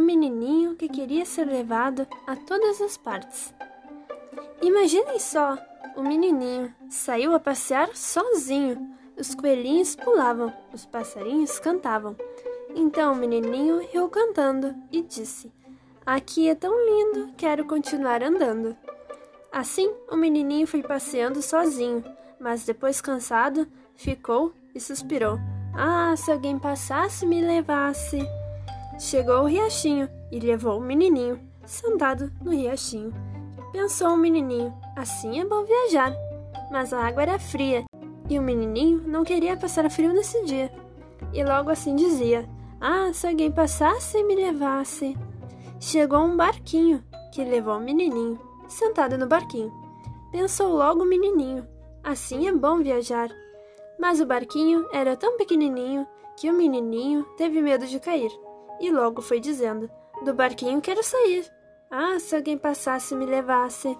menininho que queria ser levado a todas as partes. Imaginem só, o menininho saiu a passear sozinho. Os coelhinhos pulavam, os passarinhos cantavam. Então o menininho riu cantando e disse: Aqui é tão lindo, quero continuar andando. Assim, o menininho foi passeando sozinho, mas depois cansado, ficou e suspirou. Ah, se alguém passasse e me levasse. Chegou o riachinho e levou o menininho, sentado no riachinho. Pensou o menininho, assim é bom viajar. Mas a água era fria e o menininho não queria passar frio nesse dia. E logo assim dizia: Ah, se alguém passasse e me levasse. Chegou um barquinho que levou o menininho, sentado no barquinho. Pensou logo o menininho: Assim é bom viajar. Mas o barquinho era tão pequenininho que o menininho teve medo de cair e logo foi dizendo: Do barquinho quero sair. Ah, se alguém passasse e me levasse.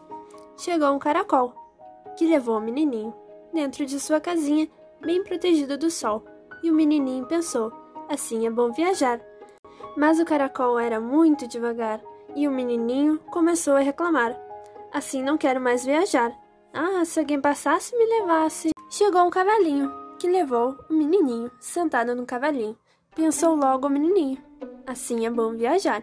Chegou um caracol, que levou o menininho dentro de sua casinha, bem protegido do sol. E o menininho pensou: assim é bom viajar. Mas o caracol era muito devagar e o menininho começou a reclamar: assim não quero mais viajar. Ah, se alguém passasse e me levasse. Chegou um cavalinho, que levou o menininho sentado no cavalinho. Pensou logo o menininho: assim é bom viajar.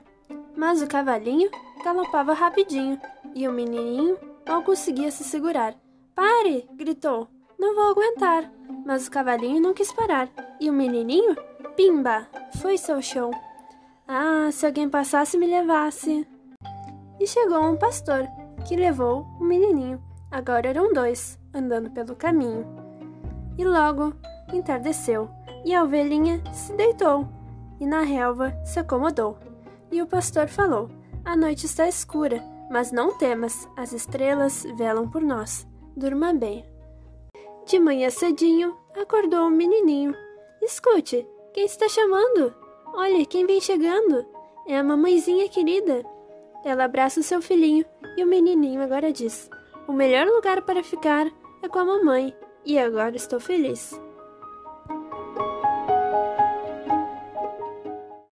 Mas o cavalinho galopava rapidinho e o menininho não conseguia se segurar. Pare! gritou. Não vou aguentar. Mas o cavalinho não quis parar e o menininho, pimba, foi-se ao chão. Ah, se alguém passasse me levasse. E chegou um pastor que levou o menininho. Agora eram dois, andando pelo caminho. E logo entardeceu e a ovelhinha se deitou e na relva se acomodou. E o pastor falou: A noite está escura, mas não temas, as estrelas velam por nós. Durma bem. De manhã cedinho, acordou o menininho. Escute, quem está chamando? Olha, quem vem chegando? É a mamãezinha querida. Ela abraça o seu filhinho e o menininho agora diz: O melhor lugar para ficar é com a mamãe, e agora estou feliz.